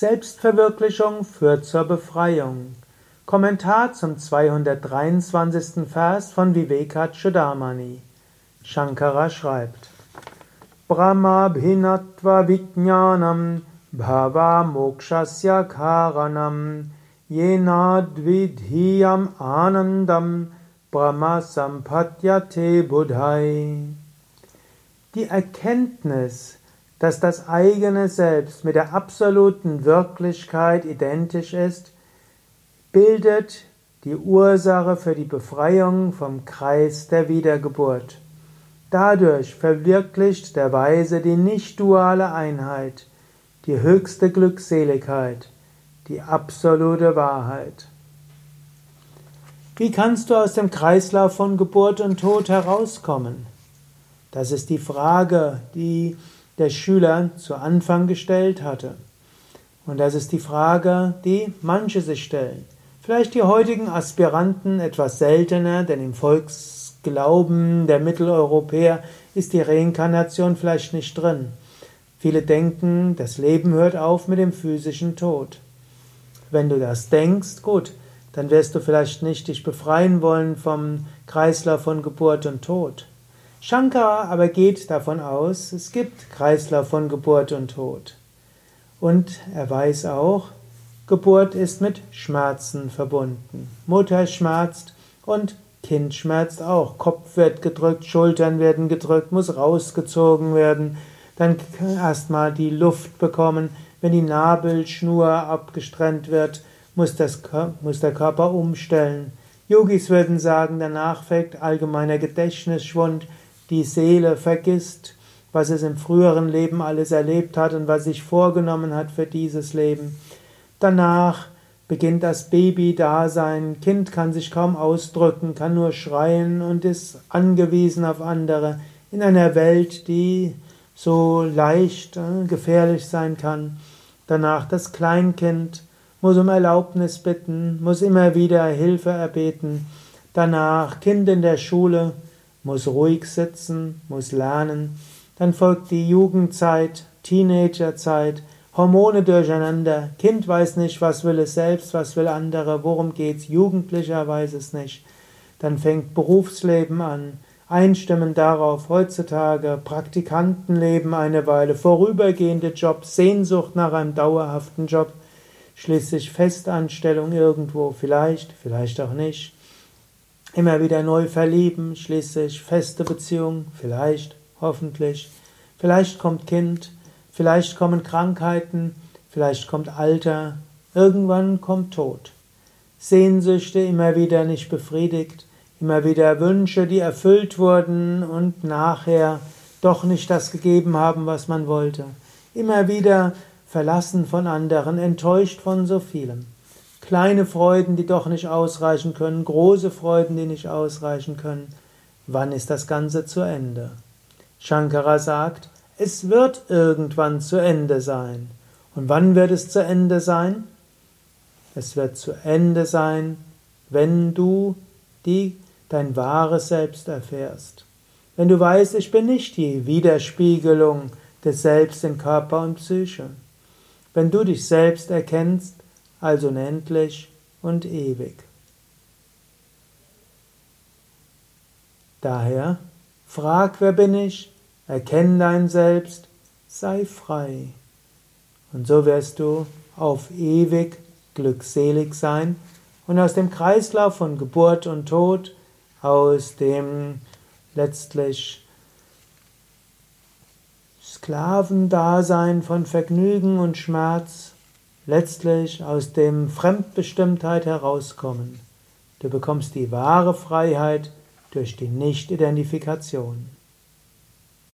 Selbstverwirklichung führt zur Befreiung. Kommentar zum 223. Vers von Vivekachudamani. Shankara schreibt: Brahma bhinatva vijnanam bhava mokshasya karanam yenadvidhiyam anandam brahma sampatyate buddhai. Die Erkenntnis, dass das eigene Selbst mit der absoluten Wirklichkeit identisch ist, bildet die Ursache für die Befreiung vom Kreis der Wiedergeburt. Dadurch verwirklicht der Weise die nicht-duale Einheit, die höchste Glückseligkeit, die absolute Wahrheit. Wie kannst du aus dem Kreislauf von Geburt und Tod herauskommen? Das ist die Frage, die der Schüler zu Anfang gestellt hatte. Und das ist die Frage, die manche sich stellen. Vielleicht die heutigen Aspiranten etwas seltener, denn im Volksglauben der Mitteleuropäer ist die Reinkarnation vielleicht nicht drin. Viele denken, das Leben hört auf mit dem physischen Tod. Wenn du das denkst, gut, dann wirst du vielleicht nicht dich befreien wollen vom Kreislauf von Geburt und Tod. Shankara aber geht davon aus, es gibt Kreislauf von Geburt und Tod. Und er weiß auch, Geburt ist mit Schmerzen verbunden. Mutter schmerzt und Kind schmerzt auch. Kopf wird gedrückt, Schultern werden gedrückt, muss rausgezogen werden. Dann erstmal die Luft bekommen. Wenn die Nabelschnur abgestrennt wird, muss, das, muss der Körper umstellen. Yogis würden sagen, danach fällt allgemeiner Gedächtnisschwund, die Seele vergisst, was es im früheren Leben alles erlebt hat und was sich vorgenommen hat für dieses Leben. Danach beginnt das Baby-Dasein. Kind kann sich kaum ausdrücken, kann nur schreien und ist angewiesen auf andere in einer Welt, die so leicht äh, gefährlich sein kann. Danach das Kleinkind muss um Erlaubnis bitten, muss immer wieder Hilfe erbeten. Danach Kind in der Schule, muss ruhig sitzen, muss lernen. Dann folgt die Jugendzeit, Teenagerzeit, Hormone durcheinander. Kind weiß nicht, was will es selbst, was will andere, worum geht's. Jugendlicher weiß es nicht. Dann fängt Berufsleben an. Einstimmen darauf, heutzutage Praktikantenleben eine Weile, vorübergehende Jobs, Sehnsucht nach einem dauerhaften Job, schließlich Festanstellung irgendwo, vielleicht, vielleicht auch nicht. Immer wieder neu verlieben, schließlich feste Beziehung, vielleicht, hoffentlich. Vielleicht kommt Kind, vielleicht kommen Krankheiten, vielleicht kommt Alter, irgendwann kommt Tod. Sehnsüchte immer wieder nicht befriedigt, immer wieder Wünsche, die erfüllt wurden und nachher doch nicht das gegeben haben, was man wollte. Immer wieder verlassen von anderen, enttäuscht von so vielem. Kleine Freuden, die doch nicht ausreichen können, große Freuden, die nicht ausreichen können. Wann ist das Ganze zu Ende? Shankara sagt, es wird irgendwann zu Ende sein. Und wann wird es zu Ende sein? Es wird zu Ende sein, wenn du die, dein wahres Selbst erfährst. Wenn du weißt, ich bin nicht die Widerspiegelung des Selbst in Körper und Psyche. Wenn du dich selbst erkennst, also unendlich und ewig. Daher, frag, wer bin ich, erkenn dein Selbst, sei frei. Und so wirst du auf ewig glückselig sein und aus dem Kreislauf von Geburt und Tod, aus dem letztlich Sklavendasein von Vergnügen und Schmerz, letztlich aus dem Fremdbestimmtheit herauskommen. Du bekommst die wahre Freiheit durch die Nicht-Identifikation.